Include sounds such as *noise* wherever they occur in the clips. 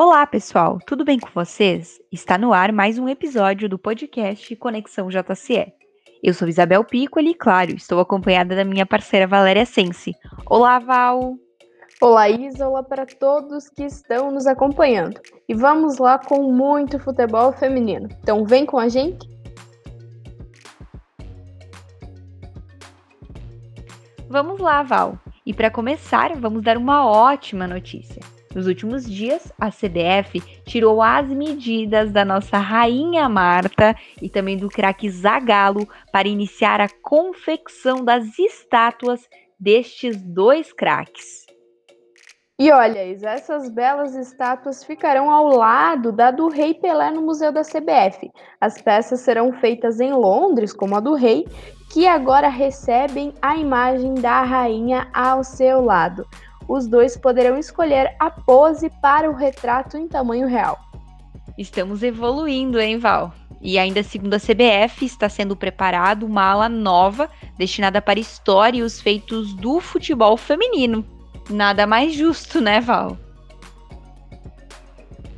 Olá, pessoal, tudo bem com vocês? Está no ar mais um episódio do podcast Conexão JCE. Eu sou Isabel Piccoli e, claro, estou acompanhada da minha parceira Valéria Sense. Olá, Val! Olá, Isa, olá para todos que estão nos acompanhando. E vamos lá com muito futebol feminino. Então, vem com a gente? Vamos lá, Val. E para começar, vamos dar uma ótima notícia. Nos últimos dias, a CBF tirou as medidas da nossa rainha Marta e também do craque Zagalo para iniciar a confecção das estátuas destes dois craques. E olha, essas belas estátuas ficarão ao lado da do Rei Pelé no Museu da CBF. As peças serão feitas em Londres, como a do Rei, que agora recebem a imagem da rainha ao seu lado. Os dois poderão escolher a pose para o retrato em tamanho real. Estamos evoluindo, hein, Val? E ainda segundo a CBF, está sendo preparado uma ala nova destinada para história e os feitos do futebol feminino. Nada mais justo, né, Val?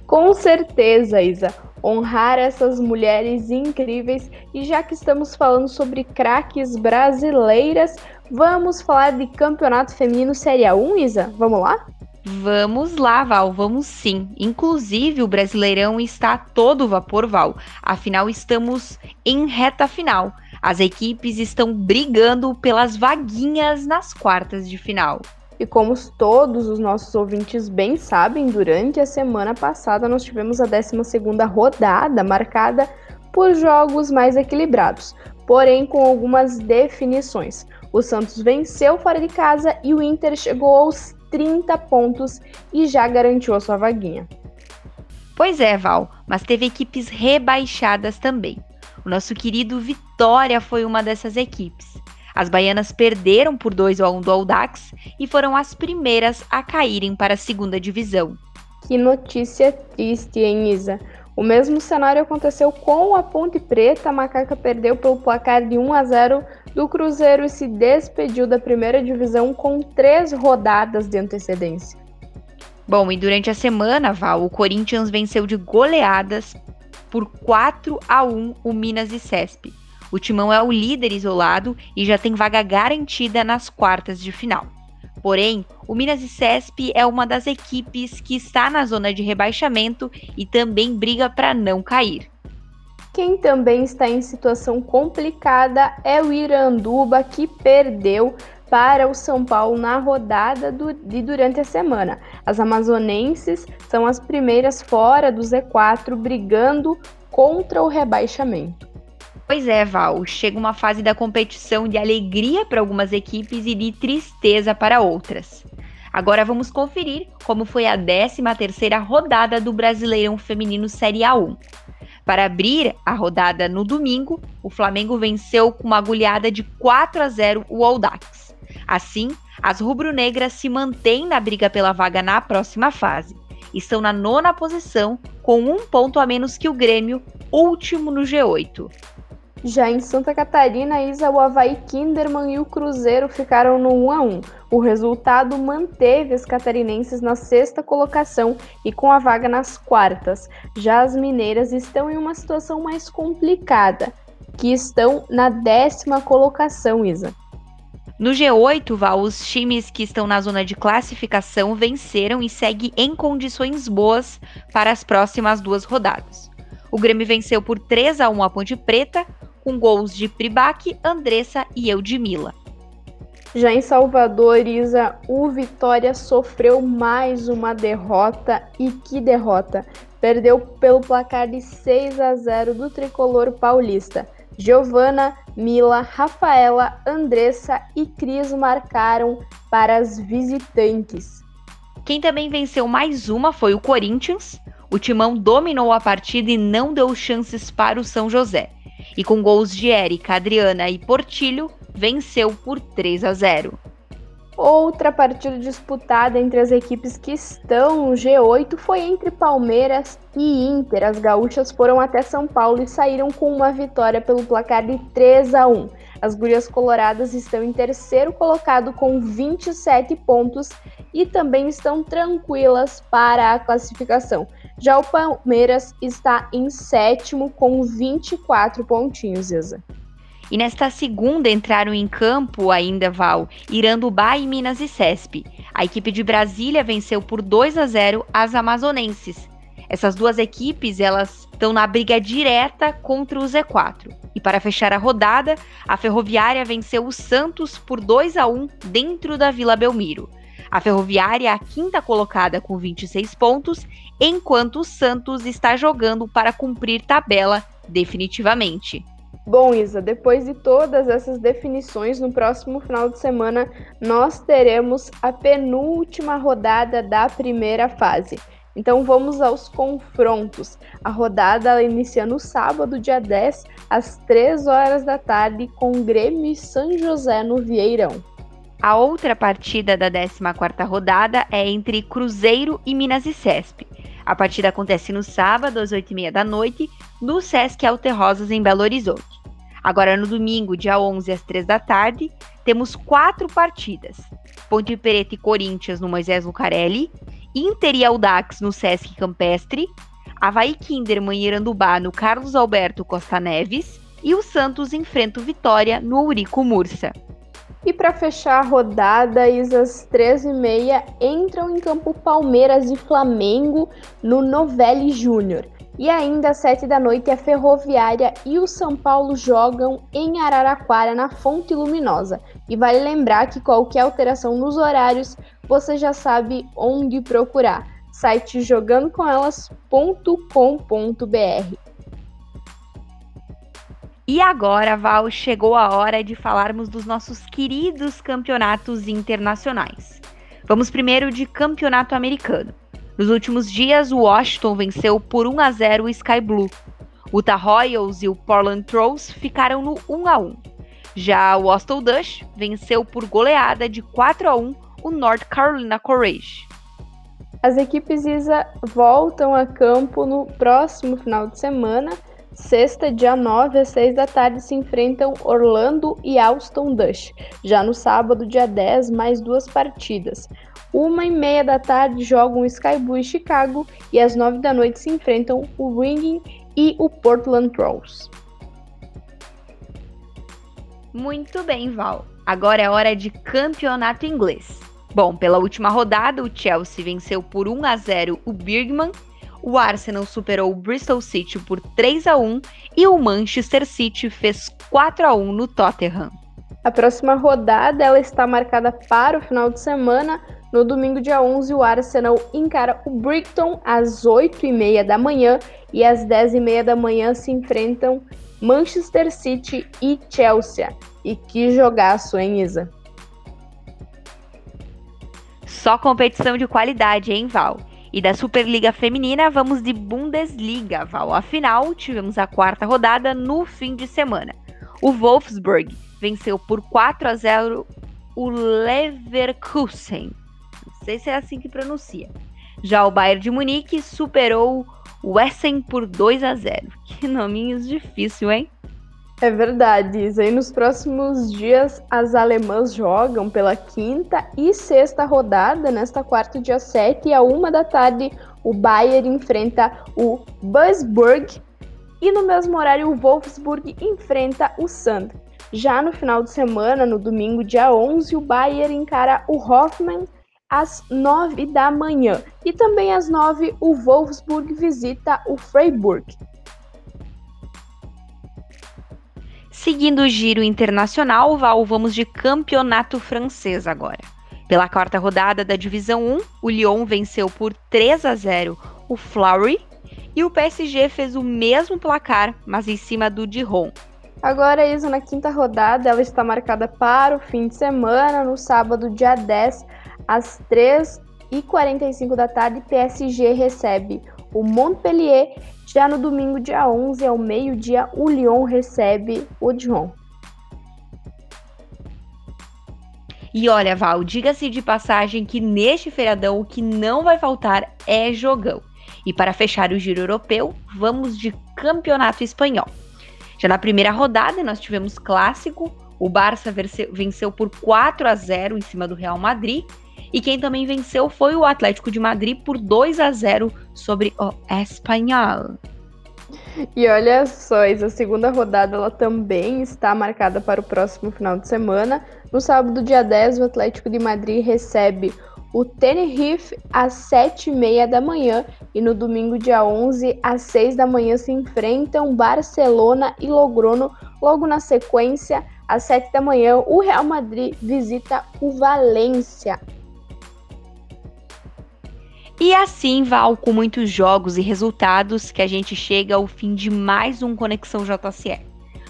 Com certeza, Isa honrar essas mulheres incríveis. E já que estamos falando sobre craques brasileiras, vamos falar de Campeonato Feminino Série A1, Isa? Vamos lá? Vamos lá, Val, vamos sim. Inclusive, o Brasileirão está a todo vapor, Val. Afinal, estamos em reta final. As equipes estão brigando pelas vaguinhas nas quartas de final. E como todos os nossos ouvintes bem sabem, durante a semana passada nós tivemos a 12ª rodada marcada por jogos mais equilibrados, porém com algumas definições. O Santos venceu fora de casa e o Inter chegou aos 30 pontos e já garantiu a sua vaguinha. Pois é, Val, mas teve equipes rebaixadas também. O nosso querido Vitória foi uma dessas equipes. As baianas perderam por 2 a 1 do Audax e foram as primeiras a caírem para a segunda divisão. Que notícia triste, hein, Isa? O mesmo cenário aconteceu com a Ponte Preta. A Macaca perdeu pelo placar de 1 a 0 do Cruzeiro e se despediu da primeira divisão com três rodadas de antecedência. Bom, e durante a semana, Val, o Corinthians venceu de goleadas por 4 a 1 o Minas e Cesp. O Timão é o líder isolado e já tem vaga garantida nas quartas de final. Porém, o Minas e Cesp é uma das equipes que está na zona de rebaixamento e também briga para não cair. Quem também está em situação complicada é o Iranduba, que perdeu para o São Paulo na rodada do, de durante a semana. As amazonenses são as primeiras fora do Z4, brigando contra o rebaixamento. Pois é, Val, chega uma fase da competição de alegria para algumas equipes e de tristeza para outras. Agora vamos conferir como foi a 13ª rodada do Brasileirão Feminino Série A1. Para abrir a rodada no domingo, o Flamengo venceu com uma goleada de 4 a 0 o Audax. Assim, as rubro-negras se mantêm na briga pela vaga na próxima fase. Estão na nona posição, com um ponto a menos que o Grêmio, último no G8. Já em Santa Catarina, Isa, o Havaí Kinderman e o Cruzeiro ficaram no 1 a 1. O resultado manteve as catarinenses na sexta colocação e com a vaga nas quartas. Já as mineiras estão em uma situação mais complicada, que estão na décima colocação, Isa. No G8, Val, os times que estão na zona de classificação venceram e seguem em condições boas para as próximas duas rodadas. O Grêmio venceu por 3 a 1 a Ponte Preta, com gols de Pribac, Andressa e Eudmila. Já em Salvador, Isa, o Vitória sofreu mais uma derrota e que derrota! Perdeu pelo placar de 6 a 0 do tricolor paulista. Giovana, Mila, Rafaela, Andressa e Cris marcaram para as visitantes. Quem também venceu mais uma foi o Corinthians. O Timão dominou a partida e não deu chances para o São José e com gols de Érica, Adriana e Portilho, venceu por 3 a 0. Outra partida disputada entre as equipes que estão no G8 foi entre Palmeiras e Inter. As gaúchas foram até São Paulo e saíram com uma vitória pelo placar de 3 a 1. As gurias coloradas estão em terceiro colocado com 27 pontos e também estão tranquilas para a classificação. Já o Palmeiras está em sétimo com 24 pontinhos, Isa. E nesta segunda entraram em campo ainda, Val, Irandubá e Minas e Cesp. A equipe de Brasília venceu por 2 a 0 as amazonenses. Essas duas equipes, elas estão na briga direta contra o Z4. E para fechar a rodada, a Ferroviária venceu o Santos por 2 a 1 dentro da Vila Belmiro. A Ferroviária é a quinta colocada com 26 pontos, enquanto o Santos está jogando para cumprir tabela definitivamente. Bom, Isa, depois de todas essas definições, no próximo final de semana nós teremos a penúltima rodada da primeira fase. Então vamos aos confrontos. A rodada inicia no sábado, dia 10, às 3 horas da tarde, com Grêmio e São José no Vieirão. A outra partida da 14ª rodada é entre Cruzeiro e Minas e Cesp. A partida acontece no sábado, às 8h30 da noite, no Sesc Alter Rosas, em Belo Horizonte. Agora, no domingo, dia 11, às 3 da tarde, temos quatro partidas. Ponte Preta e Corinthians no Moisés Lucarelli, Inter e Audax no Sesc Campestre, Havaí Kinderman e Irandubá no Carlos Alberto Costa Neves e o Santos enfrenta o Vitória no Eurico Mursa. E para fechar a rodada, às 13h30 entram em campo Palmeiras e Flamengo no Novelli Júnior. E ainda às 7 da noite, a Ferroviária e o São Paulo jogam em Araraquara, na Fonte Luminosa. E vale lembrar que qualquer alteração nos horários, você já sabe onde procurar. Site jogandocomelas.com.br. E agora, Val, chegou a hora de falarmos dos nossos queridos campeonatos internacionais. Vamos primeiro de campeonato americano. Nos últimos dias, o Washington venceu por 1 a 0 o Sky Blue. O Utah Royals e o Portland Trolls ficaram no 1 a 1. Já o Austin Dush venceu por goleada de 4 a 1 o North Carolina Courage. As equipes ISA voltam a campo no próximo final de semana. Sexta, dia 9 às 6 da tarde, se enfrentam Orlando e Austin Dush. Já no sábado, dia 10, mais duas partidas. Uma e meia da tarde jogam Sky Blue e Chicago e às nove da noite se enfrentam o Ringing e o Portland Trolls. Muito bem, Val. Agora é hora de campeonato inglês. Bom, pela última rodada, o Chelsea venceu por 1 a 0 o Birmingham, o Arsenal superou o Bristol City por 3 a 1 e o Manchester City fez 4 a 1 no Tottenham. A próxima rodada ela está marcada para o final de semana, no domingo, dia 11, o Arsenal encara o Brighton às 8h30 da manhã e às 10h30 da manhã se enfrentam Manchester City e Chelsea. E que jogaço, hein, Isa? Só competição de qualidade, hein, Val? E da Superliga Feminina, vamos de Bundesliga, Val. Afinal, tivemos a quarta rodada no fim de semana. O Wolfsburg venceu por 4 a 0 o Leverkusen sei se é assim que pronuncia. Já o Bayern de Munique superou o Essen por 2 a 0. *laughs* Que nominhos difícil, hein? É verdade. E nos próximos dias as alemãs jogam pela quinta e sexta rodada. Nesta quarta, dia 7, e a uma da tarde, o Bayern enfrenta o Busburg. E no mesmo horário, o Wolfsburg enfrenta o Sand. Já no final de semana, no domingo, dia 11, o Bayern encara o Hoffmann às 9 da manhã. E também às 9 o Wolfsburg visita o Freiburg. Seguindo o giro internacional, Val, vamos de campeonato francês agora. Pela quarta rodada da Divisão 1, o Lyon venceu por 3 a 0 o Flowery e o PSG fez o mesmo placar, mas em cima do Dijon. Agora, Isa, na quinta rodada, ela está marcada para o fim de semana, no sábado, dia 10, às 3h45 da tarde, PSG recebe o Montpellier. Já no domingo, dia 11, ao meio-dia, o Lyon recebe o Dijon. E olha, Val, diga-se de passagem que neste feriadão o que não vai faltar é jogão. E para fechar o giro europeu, vamos de campeonato espanhol. Já na primeira rodada, nós tivemos clássico. O Barça venceu por 4 a 0 em cima do Real Madrid E quem também venceu foi o Atlético de Madrid por 2 a 0 sobre o Espanhol. E olha só, essa segunda rodada ela também está marcada para o próximo final de semana. No sábado, dia 10, o Atlético de Madrid recebe o Tenerife às 7h30 da manhã e no domingo, dia 11, às 6 da manhã, se enfrentam Barcelona e Logrono. Logo na sequência, às 7 da manhã, o Real Madrid visita o Valência. E assim, Val, com muitos jogos e resultados, que a gente chega ao fim de mais um Conexão JCE.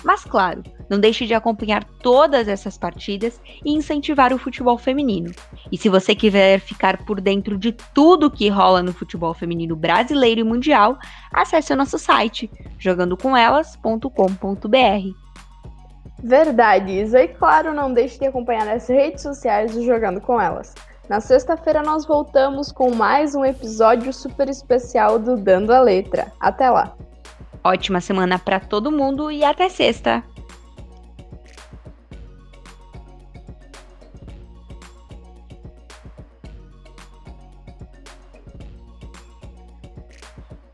Mas claro, não deixe de acompanhar todas essas partidas e incentivar o futebol feminino. E se você quiser ficar por dentro de tudo que rola no futebol feminino brasileiro e mundial, acesse o nosso site jogandocomelas.com.br. Verdade, Isa. E claro, não deixe de acompanhar nas redes sociais do Jogando com Elas. Na sexta-feira nós voltamos com mais um episódio super especial do Dando a Letra. Até lá. Ótima semana para todo mundo e até sexta.